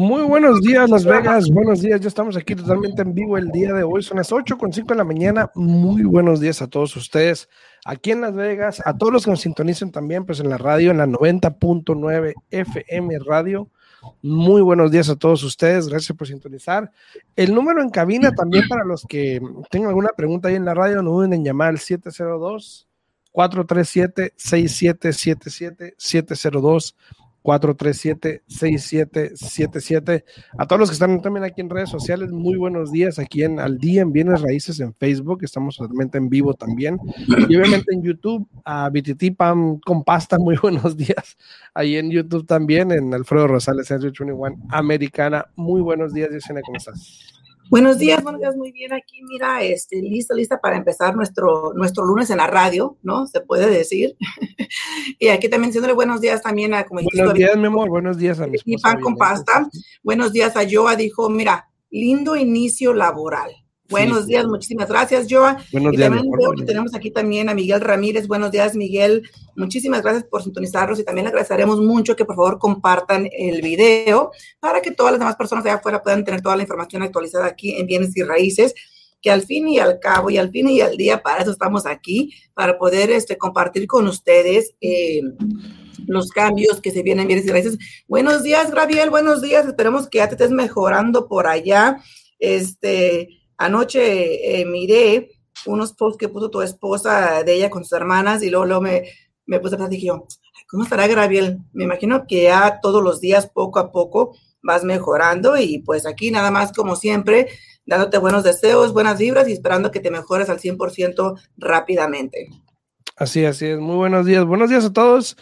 Muy buenos días, Las Vegas. Buenos días. Ya estamos aquí totalmente en vivo el día de hoy. Son las 8 con 5 de la mañana. Muy buenos días a todos ustedes aquí en Las Vegas. A todos los que nos sintonicen también, pues en la radio, en la 90.9 FM Radio. Muy buenos días a todos ustedes. Gracias por sintonizar. El número en cabina también para los que tengan alguna pregunta ahí en la radio, no duden en llamar al 702 437 6777 702 437-6777. A todos los que están también aquí en redes sociales, muy buenos días aquí en Al Día en Bienes Raíces en Facebook, estamos totalmente en vivo también. Y obviamente en YouTube, a BTT Pam con pasta, muy buenos días. Ahí en YouTube también, en Alfredo Rosales, 21 Americana, muy buenos días, Yesenia, ¿cómo estás? Buenos días, buenos días, muy bien aquí, mira, este, lista, lista para empezar nuestro, nuestro lunes en la radio, ¿no? Se puede decir. y aquí también diciéndole buenos días también a, como Buenos días, mi amor, buenos días a mi esposa. Y pan con pasta. Buenos días a Joa, dijo, mira, lindo inicio laboral. Buenos días, muchísimas gracias, Joa. Buenos y días. También veo que tenemos aquí también a Miguel Ramírez. Buenos días, Miguel. Muchísimas gracias por sintonizarnos y también le agradeceremos mucho que por favor compartan el video para que todas las demás personas allá afuera puedan tener toda la información actualizada aquí en Bienes y Raíces que al fin y al cabo y al fin y al día para eso estamos aquí, para poder este, compartir con ustedes eh, los cambios que se vienen en bienes y raíces. Buenos días, Gabriel, buenos días. Esperemos que ya te estés mejorando por allá. Este, Anoche eh, miré unos posts que puso tu esposa de ella con sus hermanas y luego, me, me puse a pensar, dije ¿cómo estará Graviel? Me imagino que ya todos los días, poco a poco, vas mejorando y pues aquí nada más como siempre, dándote buenos deseos, buenas vibras y esperando que te mejores al 100% rápidamente. Así, así es. Muy buenos días. Buenos días a todos.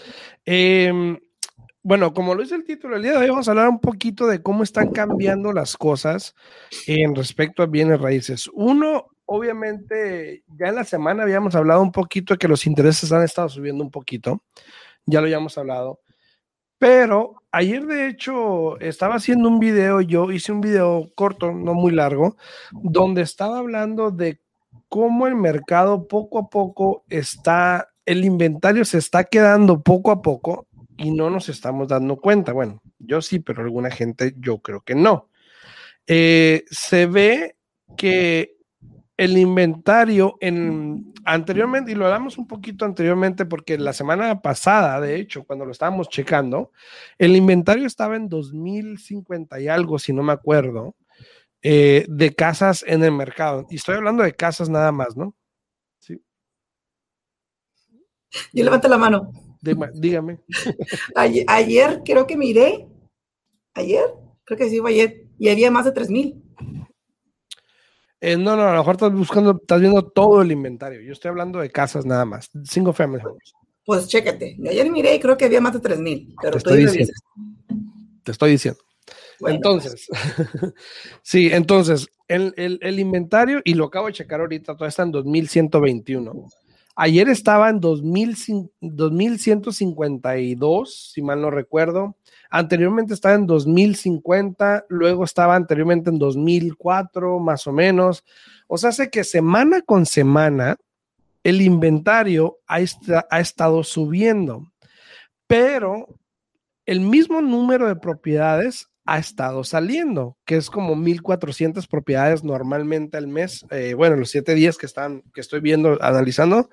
Eh, bueno, como lo dice el título, el día de hoy vamos a hablar un poquito de cómo están cambiando las cosas en respecto a bienes raíces. Uno, obviamente, ya en la semana habíamos hablado un poquito de que los intereses han estado subiendo un poquito, ya lo habíamos hablado, pero ayer de hecho estaba haciendo un video, yo hice un video corto, no muy largo, donde estaba hablando de cómo el mercado poco a poco está, el inventario se está quedando poco a poco y no nos estamos dando cuenta. Bueno, yo sí, pero alguna gente yo creo que no. Eh, se ve que el inventario en anteriormente, y lo hablamos un poquito anteriormente porque la semana pasada, de hecho, cuando lo estábamos checando, el inventario estaba en 2050 y algo, si no me acuerdo, eh, de casas en el mercado. Y estoy hablando de casas nada más, ¿no? Sí. Yo levanto la mano dígame. Ayer, creo que miré, ayer, creo que sí fue ayer, y había más de 3 mil. Eh, no, no, a lo mejor estás buscando, estás viendo todo el inventario. Yo estoy hablando de casas nada más, cinco family Pues chécate, ayer miré y creo que había más de 3 mil, pero te estoy diciendo. Te estoy diciendo. entonces, sí, entonces, el, el, el, inventario, y lo acabo de checar ahorita, todo está en 2121. Ayer estaba en 2152, si mal no recuerdo. Anteriormente estaba en 2050, luego estaba anteriormente en 2004, más o menos. O sea, hace que semana con semana el inventario ha, ha estado subiendo, pero el mismo número de propiedades ha estado saliendo, que es como 1.400 propiedades normalmente al mes. Eh, bueno, los siete días que, están, que estoy viendo, analizando,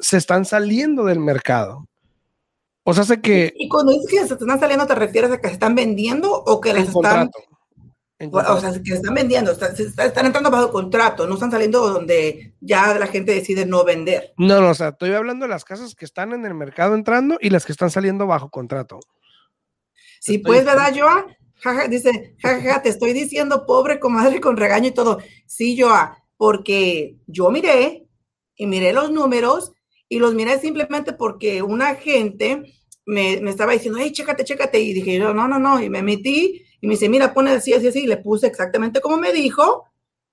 se están saliendo del mercado. O sea, sé que... Y cuando dices que se están saliendo, ¿te refieres a que se están vendiendo o que las están... O sea, que se están vendiendo, están, están, entrando bajo contrato, no están saliendo donde ya la gente decide no vender. No, no, o sea, estoy hablando de las casas que están en el mercado entrando y las que están saliendo bajo contrato. Sí, pues, ¿verdad, Joa? Jaja, dice, jaja, te estoy diciendo pobre comadre con regaño y todo. Sí, yo, porque yo miré y miré los números y los miré simplemente porque una gente me, me estaba diciendo, hey, chécate, chécate. Y dije, yo, no, no, no. Y me metí y me dice, mira, pone así, así, así. Y le puse exactamente como me dijo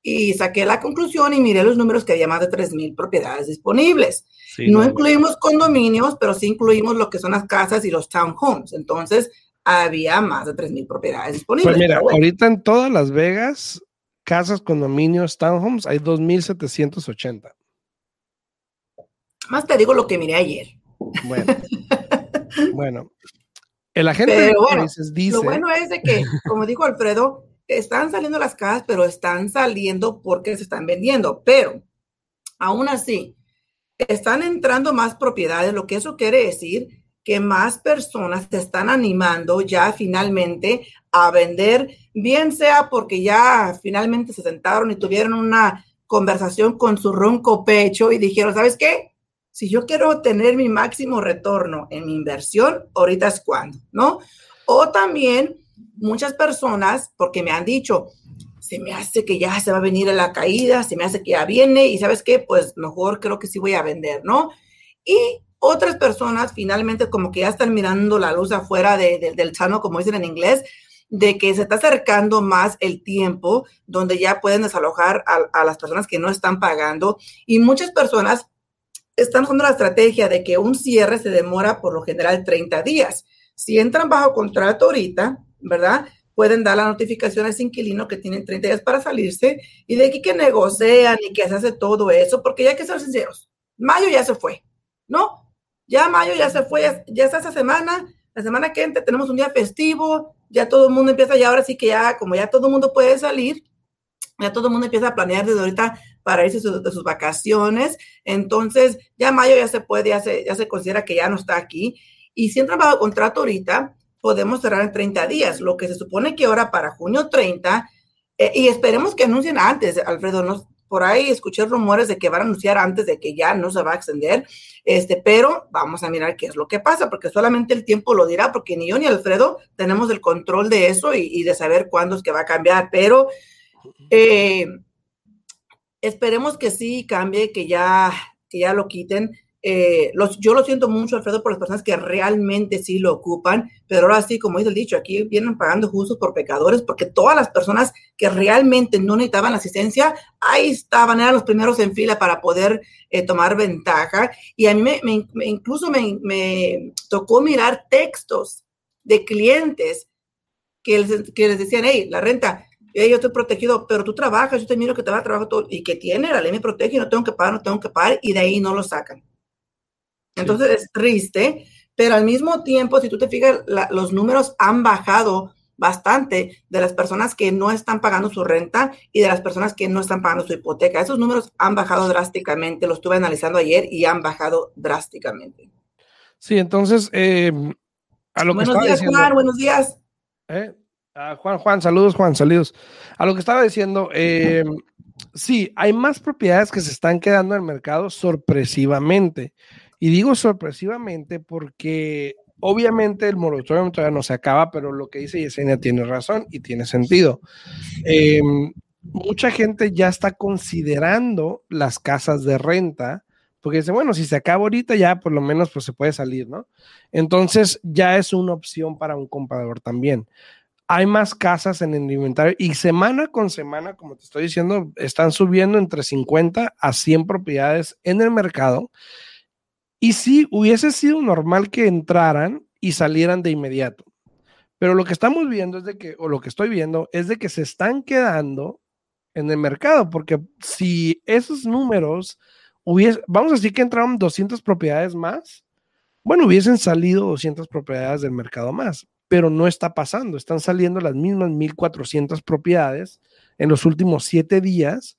y saqué la conclusión y miré los números que había más de 3.000 propiedades disponibles. no, incluimos condominios, pero sí incluimos lo que son las casas y los townhomes. Entonces, había más de 3.000 propiedades disponibles. Pues mira, ahorita en todas Las Vegas, casas, condominios, townhomes, hay 2.780. Más te digo lo que miré ayer. Bueno. bueno. El agente de bueno, dice. Lo bueno es de que, como dijo Alfredo, están saliendo las casas, pero están saliendo porque se están vendiendo. Pero aún así, están entrando más propiedades, lo que eso quiere decir que más personas se están animando ya finalmente a vender, bien sea porque ya finalmente se sentaron y tuvieron una conversación con su ronco pecho y dijeron, ¿sabes qué? Si yo quiero tener mi máximo retorno en mi inversión, ahorita es cuando, ¿no? O también muchas personas, porque me han dicho, se me hace que ya se va a venir a la caída, se me hace que ya viene y sabes qué, pues mejor creo que sí voy a vender, ¿no? Y otras personas finalmente como que ya están mirando la luz afuera del chano, como dicen en inglés, de que se está acercando más el tiempo donde ya pueden desalojar a, las personas que no están pagando y muchas personas están usando la estrategia de que un cierre se demora por lo general 30 días. Si entran bajo contrato ahorita, ¿verdad? Pueden dar la notificación a ese inquilino que tienen 30 días para salirse y de aquí que negocian y que se hace todo eso, porque ya hay que ser sinceros, mayo ya se fue, ¿no? Ya mayo ya se fue, ya, está esa semana, la semana que entra tenemos un día festivo, ya todo el mundo empieza, y ahora sí que ya, como ya todo el mundo puede salir, ya todo el mundo empieza a planear desde ahorita para irse de sus vacaciones, entonces ya mayo ya se puede, ya se, ya se considera que ya no está aquí, y si entra bajo contrato ahorita, podemos cerrar en 30 días, lo que se supone que ahora para junio 30, eh, y esperemos que anuncien antes, Alfredo, no, por ahí escuché rumores de que van a anunciar antes de que ya no se va a extender, este, pero vamos a mirar qué es lo que pasa, porque solamente el tiempo lo dirá, porque ni yo ni Alfredo tenemos el control de eso y, de saber cuándo es que va a cambiar, pero eh, esperemos que sí cambie, que ya, que ya lo quiten. Eh, los, yo lo siento mucho, Alfredo, por las personas que realmente sí lo ocupan, pero ahora sí, como dice el dicho, aquí vienen pagando justos por pecadores, porque todas las personas que realmente no necesitaban asistencia, ahí estaban, eran los primeros en fila para poder eh, tomar ventaja. Y a mí me, incluso me, tocó mirar textos de clientes que les, que les decían, hey, la renta, yo estoy protegido, pero tú trabajas, yo te miro que te va a trabajar todo, y que tiene, la ley me protege, no tengo que pagar, no tengo que pagar, y de ahí no lo sacan. Entonces es triste, pero al mismo tiempo, si tú te fijas, los números han bajado bastante de las personas que no están pagando su renta y de las personas que no están pagando su hipoteca. Esos números han bajado drásticamente, lo estuve analizando ayer y han bajado drásticamente. Sí, entonces, eh, a lo buenos días, Juan, buenos días. Eh, Juan, Juan, saludos, Juan, saludos. A lo que estaba diciendo, eh, sí, hay más propiedades que se están quedando en el mercado sorpresivamente. Y digo sorpresivamente porque obviamente el moratorium todavía no se acaba, pero lo que dice Yesenia tiene razón y tiene sentido. Em, mucha gente ya está considerando las casas de renta porque dice, bueno, si se acaba ahorita ya por lo menos pues se puede salir, ¿no? Entonces ya es una opción para un comprador también. Hay más casas en el inventario y semana con semana, como te estoy diciendo, están subiendo entre 50 a 100 propiedades en el mercado y sí, hubiese sido normal que entraran y salieran de inmediato. Pero lo que estamos viendo es de que, o lo que estoy viendo, es de que se están quedando en el mercado, porque si esos números hubiesen, vamos a decir que entraron 200 propiedades más, bueno, hubiesen salido 200 propiedades del mercado más, pero no está pasando, están saliendo las mismas 1400 propiedades en los últimos siete días,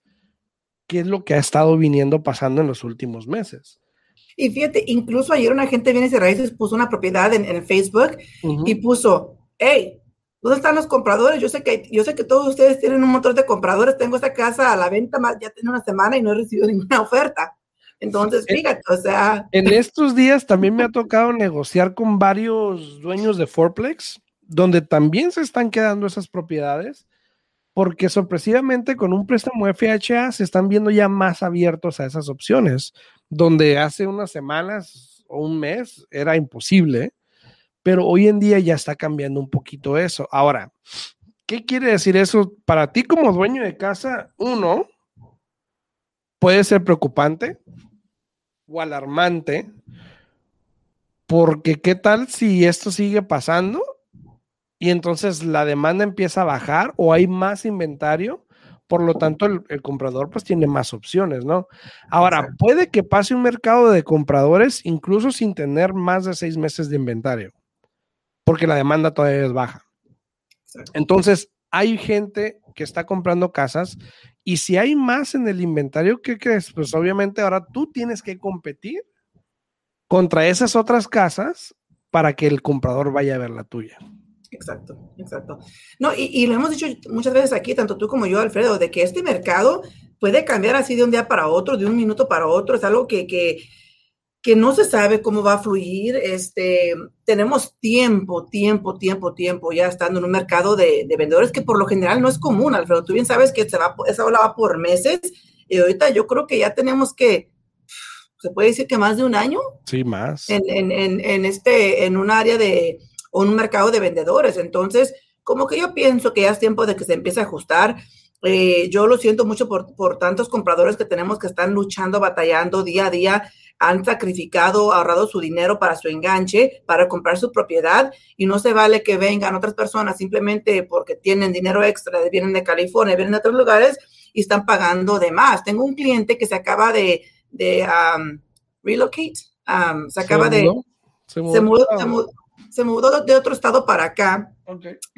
que es lo que ha estado viniendo pasando en los últimos meses. Y fíjate, incluso ayer una gente viene de raíces puso una propiedad en, en Facebook y puso, hey, ¿dónde están los compradores? Yo sé que yo sé que todos ustedes tienen un montón de compradores. Tengo esta casa a la venta más, ya tiene una semana y no he recibido ninguna oferta. Entonces, fíjate, o sea. En estos días también me ha tocado negociar con varios dueños de Forplex, donde también se están quedando esas propiedades porque sorpresivamente con un préstamo FHA se están viendo ya más abiertos a esas opciones, donde hace unas semanas o un mes era imposible, pero hoy en día ya está cambiando un poquito eso. Ahora, ¿qué quiere decir eso para ti como dueño de casa? Uno, puede ser preocupante o alarmante, porque ¿qué tal si esto sigue pasando y entonces la demanda empieza a bajar o hay más inventario, por lo tanto el, comprador pues tiene más opciones, ¿no? Ahora, puede que pase un mercado de compradores incluso sin tener más de seis meses de inventario, porque la demanda todavía es baja. Entonces, hay gente que está comprando casas y si hay más en el inventario, ¿qué crees? Pues obviamente ahora tú tienes que competir contra esas otras casas para que el comprador vaya a ver la tuya. Exacto, exacto. No, y, lo hemos dicho muchas veces aquí, tanto tú como yo, Alfredo, de que este mercado puede cambiar así de un día para otro, de un minuto para otro. Es algo que, que, que no se sabe cómo va a fluir. Este, tenemos tiempo, tiempo, tiempo, tiempo ya estando en un mercado de, de vendedores que por lo general no es común, Alfredo. Tú bien sabes que se va, esa ola va por meses y ahorita yo creo que ya tenemos que, se puede decir que más de un año. Sí, más. En, en, en, en este, en un área de, o un mercado de vendedores. Entonces, como que yo pienso que ya es tiempo de que se empiece a ajustar. Eh, yo lo siento mucho por, por tantos compradores que tenemos que están luchando, batallando día a día, han sacrificado, ahorrado su dinero para su enganche, para comprar su propiedad y no se vale que vengan otras personas simplemente porque tienen dinero extra, vienen de California, vienen de otros lugares y están pagando de más. Tengo un cliente que se acaba de, de um, relocate, um, se acaba de... Se mudó, se mudó, se mudó de otro estado para acá,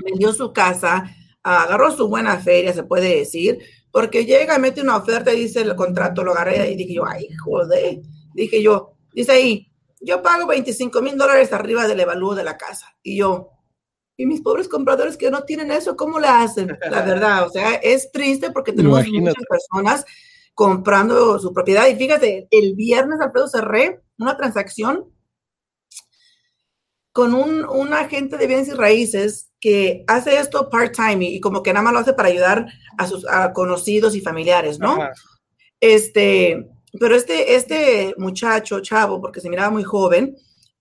vendió su casa, agarró su buena feria, se puede decir, porque llega, mete una oferta y dice el contrato, lo agarré y dije yo, ay, joder, dije yo, dice ahí, yo pago 25 mil dólares arriba del evalúo de la casa. Y yo, y mis pobres compradores que no tienen eso, ¿cómo le hacen? La verdad, o sea, es triste porque tenemos muchas personas comprando su propiedad. Y fíjate, el viernes, Alfredo, cerré una transacción con un, agente de bienes y raíces que hace esto part-time y, como que nada más lo hace para ayudar a sus conocidos y familiares, ¿no? Este, pero este, este muchacho, chavo, porque se miraba muy joven,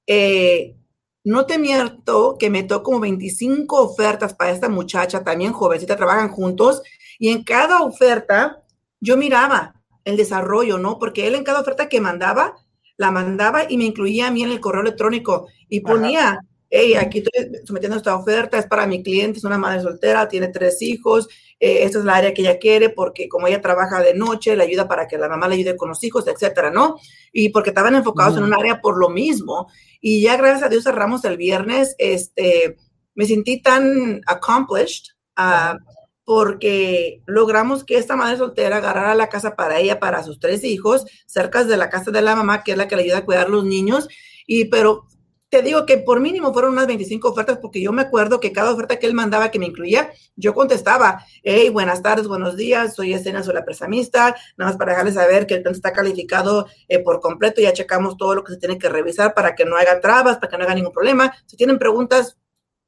eh, no te miento que metió como 25 ofertas para esta muchacha, también jovencita, trabajan juntos, y en cada oferta yo miraba el desarrollo, ¿no? Porque él en cada oferta que mandaba, la mandaba y me incluía a mí en el correo electrónico y ponía, hey, aquí estoy sometiendo esta oferta, es para mi cliente, es una madre soltera, tiene tres hijos, eh, esta es la área que ella quiere porque como ella trabaja de noche, le ayuda para que la mamá le ayude con los hijos, etcétera, ¿no? Y porque estaban enfocados en un área por lo mismo. Y ya gracias a Dios cerramos el viernes, este, me sentí tan accomplished. Uh, porque logramos que esta madre soltera agarrara la casa para ella, para sus tres hijos, cerca de la casa de la mamá, que es la que le ayuda a cuidar los niños. Y pero te digo que por mínimo fueron unas 25 ofertas, porque yo me acuerdo que cada oferta que él mandaba que me incluía, yo contestaba, hey, buenas tardes, buenos días, soy Escena, soy la prestamista, nada más para dejarles saber que el plan está calificado eh, por completo, ya checamos todo lo que se tiene que revisar para que no haya trabas, para que no haya ningún problema. Si tienen preguntas,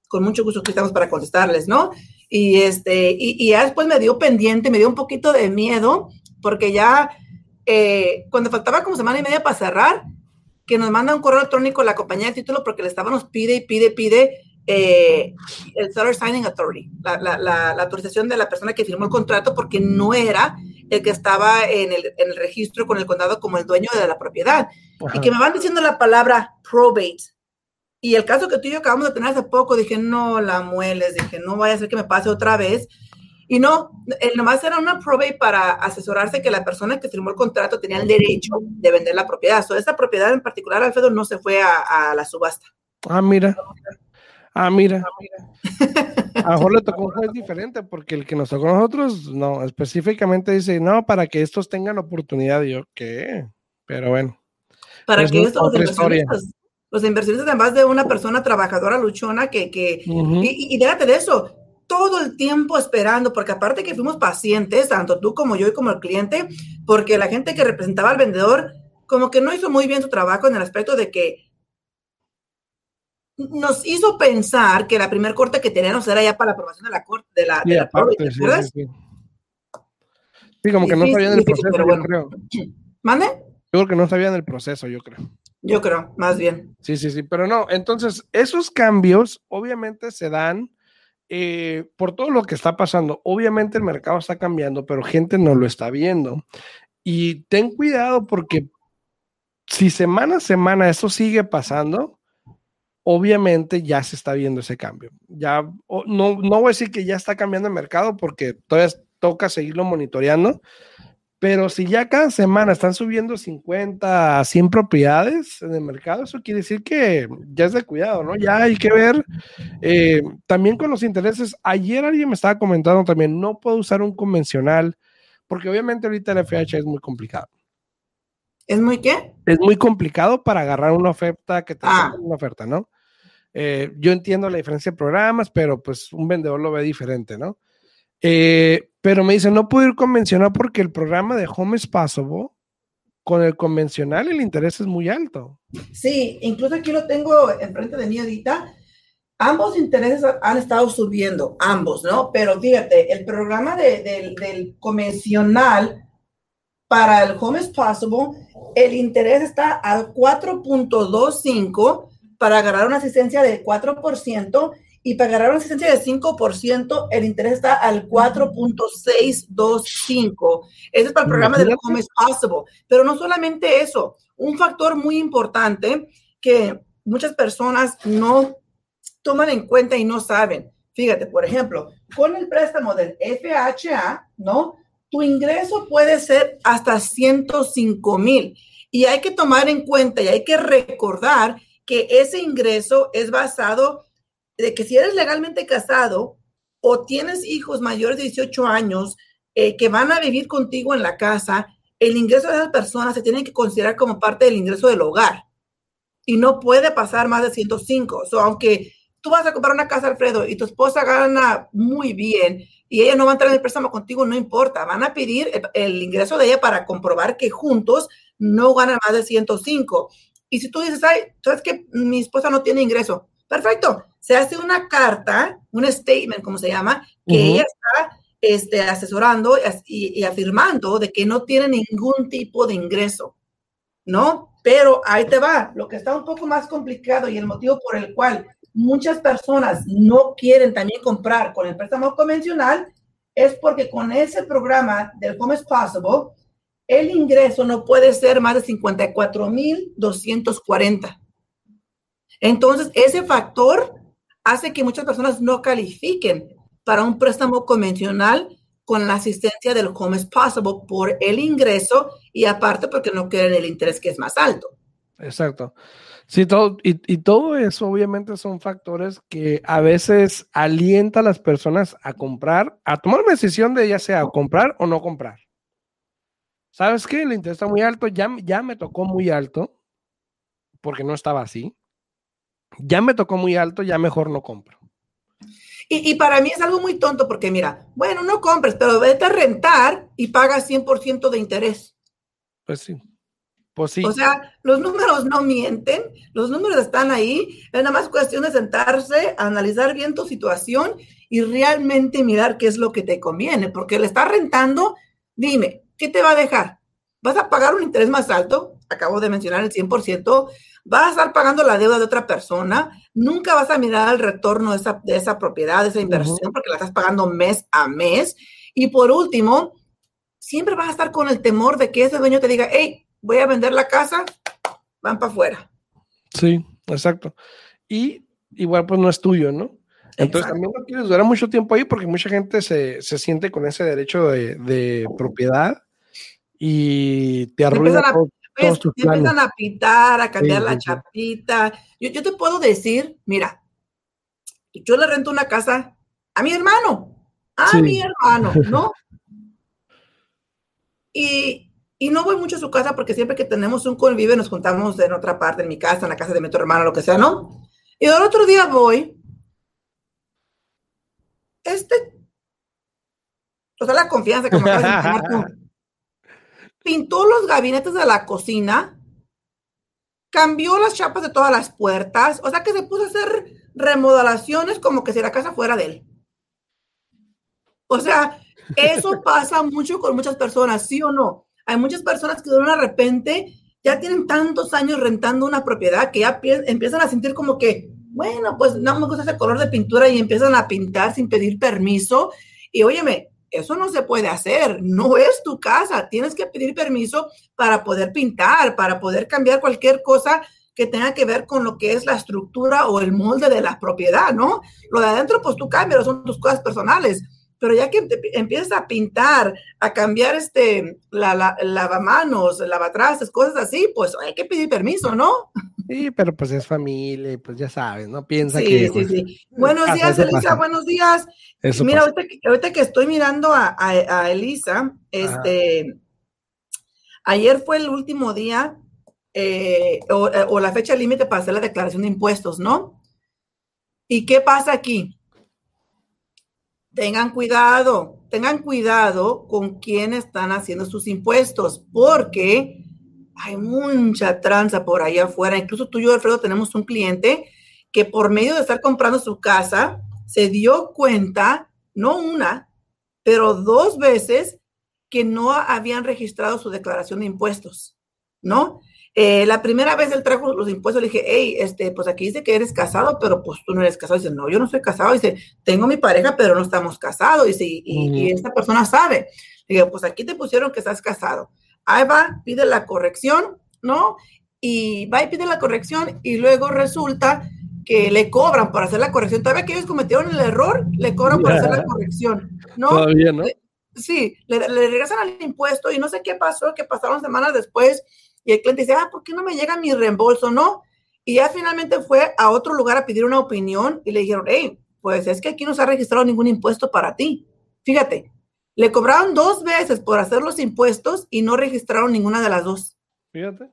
con mucho gusto estamos para contestarles, ¿no? Y, este, y, ya después me dio pendiente, me dio un poquito de miedo, porque ya eh, cuando faltaba como semana y media para cerrar, que nos manda un correo electrónico a la compañía de título porque le estábamos pide y pide, pide eh, el Seller Signing Authority, la, la, la, autorización de la persona que firmó el contrato porque no era el que estaba en el, en el registro con el condado como el dueño de la propiedad. Y que me van diciendo la palabra probate y el caso que tú y yo acabamos de tener hace poco, dije, no la mueles, dije, no vaya a ser que me pase otra vez. Y no, el nomás era una probate para asesorarse que la persona que firmó el contrato tenía el derecho de vender la propiedad. So, esta propiedad en particular, Alfredo, no se fue a, la subasta. Ah, mira. Ah, mira. A lo mejor le tocó un juez diferente, porque el que nos tocó a nosotros, no, específicamente dice, no, para que estos tengan oportunidad. Y yo, ¿qué? Pero bueno. Para que estos los inversionistas, además de una persona trabajadora luchona que, que y, déjate de eso, todo el tiempo esperando, porque aparte que fuimos pacientes, tanto tú como yo y como el cliente, porque la gente que representaba al vendedor como que no hizo muy bien su trabajo en el aspecto de que nos hizo pensar que la primer corte que teníamos era ya para la aprobación de la corte, de la, de la sí, sí, como que no sabían el proceso, yo creo. ¿Mande? Yo creo que no sabían el proceso, yo creo. Yo creo, más bien. Sí, sí, sí, pero no, entonces esos cambios obviamente se dan eh, por todo lo que está pasando. Obviamente el mercado está cambiando, pero gente no lo está viendo. Y ten cuidado porque si semana a semana eso sigue pasando, obviamente ya se está viendo ese cambio. Ya no, no voy a decir que ya está cambiando el mercado porque todavía toca seguirlo monitoreando. Pero si ya cada semana están subiendo 50 a 100 propiedades en el mercado, eso quiere decir que ya es de cuidado, ¿no? Ya hay que ver eh, también con los intereses. Ayer alguien me estaba comentando también, no puedo usar un convencional, porque obviamente ahorita el FH es muy complicado. ¿Es muy qué? Es muy complicado para agarrar una oferta que te ah. una oferta, ¿no? Eh, yo entiendo la diferencia de programas, pero pues un vendedor lo ve diferente, ¿no? Eh, pero me dice, no puedo ir convencional porque el programa de Home Passable. Con el convencional el interés es muy alto. Sí, incluso aquí lo tengo enfrente de mí ahorita. Ambos intereses han estado subiendo, ambos, ¿no? Pero fíjate, el programa del convencional para el Home is Possible, el interés está al 4.25 para agarrar una asistencia del 4% y para agarrar una asistencia de 5%, el interés está al 4.625. Ese es para el programa de Home is Possible. Pero no solamente eso, un factor muy importante que muchas personas no toman en cuenta y no saben. Fíjate, por ejemplo, con el préstamo del FHA, ¿no? Tu ingreso puede ser hasta 105 mil. Y hay que tomar en cuenta y hay que recordar que ese ingreso es basado de que si eres legalmente casado o tienes hijos mayores de 18 años eh, que van a vivir contigo en la casa, el ingreso de esas personas se tiene que considerar como parte del ingreso del hogar y no puede pasar más de 105. O sea, aunque tú vas a comprar una casa, Alfredo, y tu esposa gana muy bien y ella no va a entrar en el préstamo contigo, no importa. Van a pedir el, ingreso de ella para comprobar que juntos no ganan más de 105. Y si tú dices, ay, sabes que mi esposa no tiene ingreso, perfecto se hace una carta, un statement, como se llama, que ella está este, asesorando y, afirmando de que no tiene ningún tipo de ingreso, ¿no? Pero ahí te va, lo que está un poco más complicado y el motivo por el cual muchas personas no quieren también comprar con el préstamo convencional es porque con ese programa del Home is Possible, el ingreso no puede ser más de 54,240. Entonces, ese factor hace que muchas personas no califiquen para un préstamo convencional con la asistencia del Home is Possible por el ingreso y aparte porque no quieren el interés que es más alto. Exacto. Sí, todo, y, todo eso obviamente son factores que a veces alienta a las personas a comprar, a tomar una decisión de ya sea comprar o no comprar. ¿Sabes qué? El interés está muy alto, ya, ya me tocó muy alto, porque no estaba así ya me tocó muy alto, ya mejor no compro. Y, para mí es algo muy tonto porque mira, bueno, no compres, pero vete a rentar y pagas 100% de interés. Pues sí. Pues sí. O sea, los números no mienten, los números están ahí, es nada más cuestión de sentarse, analizar bien tu situación y realmente mirar qué es lo que te conviene, porque le estás rentando, dime, ¿qué te va a dejar? ¿Vas a pagar un interés más alto? Acabo de mencionar el 100%, vas a estar pagando la deuda de otra persona, nunca vas a mirar el retorno de esa, de esa propiedad, de esa inversión, porque la estás pagando mes a mes. Y por último, siempre vas a estar con el temor de que ese dueño te diga, hey, voy a vender la casa, van para afuera. Sí, exacto. Y igual pues no es tuyo, ¿no? Entonces también no quieres durar mucho tiempo ahí porque mucha gente se, se siente con ese derecho de, de propiedad y te arruina pues, empiezan a pitar, a cambiar la chapita. Yo, yo, te puedo decir, mira, yo le rento una casa a mi hermano, a mi hermano, ¿no? Y, y, no voy mucho a su casa porque siempre que tenemos un convivio nos juntamos en otra parte, en mi casa, en la casa de mi otro hermano, lo que sea, ¿no? Y el otro día voy, este, o sea, la confianza que me acabas de pintó los gabinetes de la cocina, cambió las chapas de todas las puertas, o sea que se puso a hacer remodelaciones como que si la casa fuera de él. O sea, eso pasa mucho con muchas personas, ¿sí o no? Hay muchas personas que de repente ya tienen tantos años rentando una propiedad que ya empiezan a sentir como que, bueno, pues no me gusta ese color de pintura y empiezan a pintar sin pedir permiso. Y óyeme, eso no se puede hacer, no es tu casa, tienes que pedir permiso para poder pintar, para poder cambiar cualquier cosa que tenga que ver con lo que es la estructura o el molde de la propiedad, ¿no? Lo de adentro, pues tú cambias, son tus cosas personales, pero ya que empiezas a pintar, a cambiar este, la, la, lavamanos, lavatrastes, cosas así, pues hay que pedir permiso, ¿no? Sí, pero pues es familia, pues ya sabes, ¿no? Piensa que... Sí, pues, sí. Buenos días, Elisa, buenos días. Mira, ahorita que, ahorita que, estoy mirando a, a, Elisa, este, ayer fue el último día eh, o, o la fecha límite para hacer la declaración de impuestos, ¿no? ¿Y qué pasa aquí? Tengan cuidado, tengan cuidado con quién están haciendo sus impuestos, porque hay mucha tranza por ahí afuera. Incluso tú y yo, Alfredo, tenemos un cliente que por medio de estar comprando su casa, se dio cuenta, no una, pero dos veces que no habían registrado su declaración de impuestos, ¿no? Eh, la primera vez él trajo los impuestos, le dije, hey, este, pues aquí dice que eres casado, pero pues tú no eres casado. Dice, no, yo no soy casado. Dice, tengo mi pareja, pero no estamos casados. Dice, y, y, esta persona sabe. Le digo, pues aquí te pusieron que estás casado. Ahí va, pide la corrección, ¿no? Y va y pide la corrección y luego resulta que le cobran por hacer la corrección. Todavía que ellos cometieron el error, le cobran por hacer la corrección, ¿no? Todavía, ¿no? Sí, le, le regresan al impuesto y no sé qué pasó, que pasaron semanas después y el cliente dice, ah, ¿por qué no me llega mi reembolso? No. Y ya finalmente fue a otro lugar a pedir una opinión y le dijeron, hey, pues es que aquí no se ha registrado ningún impuesto para ti. Fíjate, le cobraron dos veces por hacer los impuestos y no registraron ninguna de las dos. Fíjate.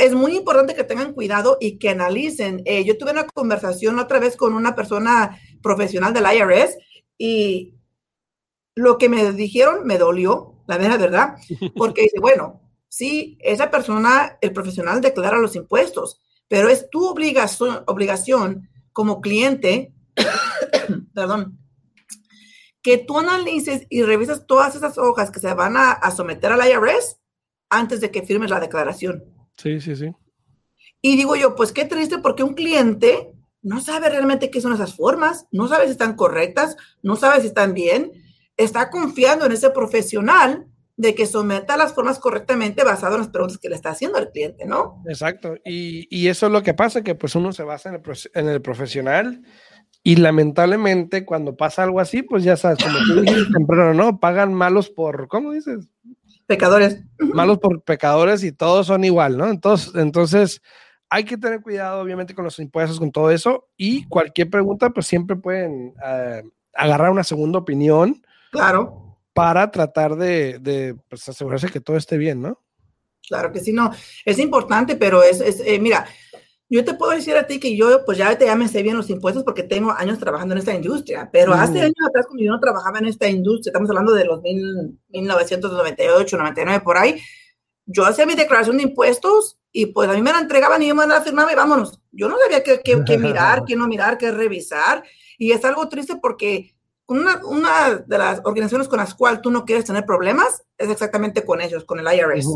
Es muy importante que tengan cuidado y que analicen. Eh, yo tuve una conversación otra vez con una persona profesional del IRS y lo que me dijeron me dolió, la verdad, porque dice, bueno, Sí, esa persona, el profesional, declara los impuestos, pero es tu obligación, obligación como cliente, perdón, que tú analices y revises todas esas hojas que se van a, someter al IRS antes de que firmes la declaración. Sí, sí, sí. Y digo yo, pues qué triste porque un cliente no sabe realmente qué son esas formas, no sabe si están correctas, no sabe si están bien, está confiando en ese profesional de que someta las formas correctamente basado en las preguntas que le está haciendo al cliente, ¿no? Exacto. Y, eso es lo que pasa, que pues uno se basa en el, en el, profesional y lamentablemente cuando pasa algo así, pues ya sabes, como tú dijiste temprano, ¿no? Pagan malos por, ¿cómo dices? Pecadores. Malos por pecadores y todos son igual, ¿no? Entonces, entonces hay que tener cuidado, obviamente, con los impuestos, con todo eso y cualquier pregunta, pues siempre pueden eh, agarrar una segunda opinión. Claro para tratar de, pues, asegurarse que todo esté bien, ¿no? Claro que sí, no, es importante, pero es, eh, mira, yo te puedo decir a ti que yo, pues ya te ya me sé bien los impuestos porque tengo años trabajando en esta industria, pero hace años atrás cuando yo no trabajaba en esta industria, estamos hablando de los mil, 1998, 99, por ahí, yo hacía mi declaración de impuestos y pues a mí me la entregaban y yo me la firmaba y vámonos. Yo no sabía qué, qué, qué mirar, qué no mirar, qué revisar. Y es algo triste porque una, una de las organizaciones con las cuales tú no quieres tener problemas es exactamente con ellos, con el IRS.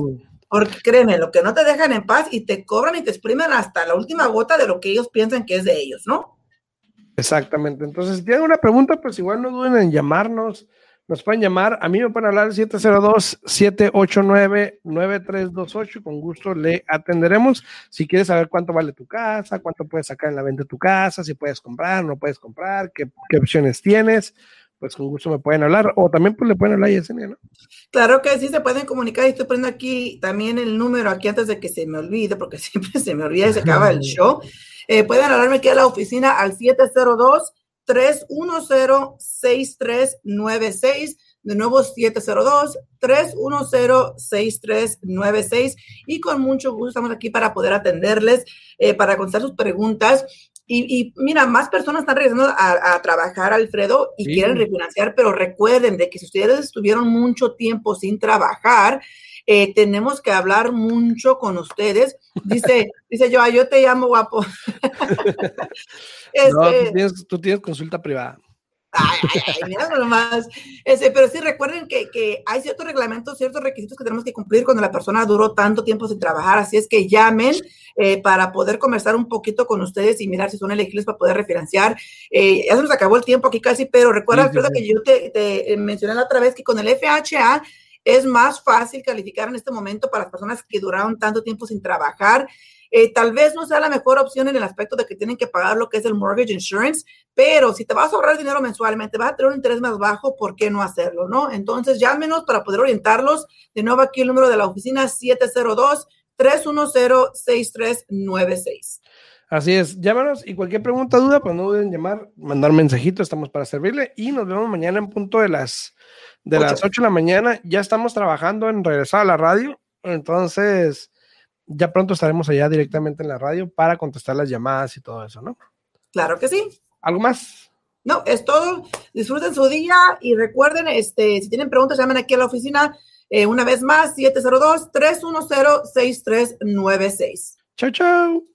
Porque créeme, lo que no te dejan en paz y te cobran y te exprimen hasta la última gota de lo que ellos piensan que es de ellos, ¿no? Exactamente. Entonces, si tienen una pregunta, pues igual no duden en llamarnos. Nos pueden llamar, a mí me pueden hablar 702-789-9328, con gusto le atenderemos. Si quieres saber cuánto vale tu casa, cuánto puedes sacar en la venta de tu casa, si puedes comprar, no puedes comprar, qué, opciones tienes, pues con gusto me pueden hablar. O también pues le pueden hablar a Yesenia, ¿no? Claro que sí, se pueden comunicar. Y estoy poniendo aquí también el número aquí antes de que se me olvide, porque siempre se me olvida y se acaba el show. Eh, pueden hablarme aquí a la oficina al 702 310-6396. De nuevo, 702-310-6396. Y con mucho gusto estamos aquí para poder atenderles, eh, para contestar sus preguntas. Y, mira, más personas están regresando a, trabajar, Alfredo, y quieren refinanciar, pero recuerden de que si ustedes estuvieron mucho tiempo sin trabajar, eh, tenemos que hablar mucho con ustedes. Dice, dice yo, yo te llamo guapo. no, este tú tienes, consulta privada. Ay, ay, ay, mira nomás. Este, pero sí recuerden que, que, hay ciertos reglamentos, ciertos requisitos que tenemos que cumplir cuando la persona duró tanto tiempo sin trabajar. Así es que llamen eh, para poder conversar un poquito con ustedes y mirar si son elegibles para poder refinanciar. Eh, ya se nos acabó el tiempo aquí casi, pero recuerda, que yo te, te, mencioné la otra vez que con el FHA Es más fácil calificar en este momento para las personas que duraron tanto tiempo sin trabajar. Eh, tal vez no sea la mejor opción en el aspecto de que tienen que pagar lo que es el mortgage insurance, pero si te vas a ahorrar dinero mensualmente, vas a tener un interés más bajo, ¿por qué no hacerlo? ¿no? Entonces, llámenos para poder orientarlos. De nuevo, aquí el número de la oficina 702 310 6396. Así es, llámanos y cualquier pregunta, duda, pues no duden llamar, mandar mensajito, estamos para servirle y nos vemos mañana en punto de las de las 8 de la mañana. Ya estamos trabajando en regresar a la radio, entonces ya pronto estaremos allá directamente en la radio para contestar las llamadas y todo eso, ¿no? Claro que sí. ¿Algo más? No, es todo. Disfruten su día y recuerden, este, si tienen preguntas, llamen aquí a la oficina eh, una vez más, 702-310-6396. Chao, chao.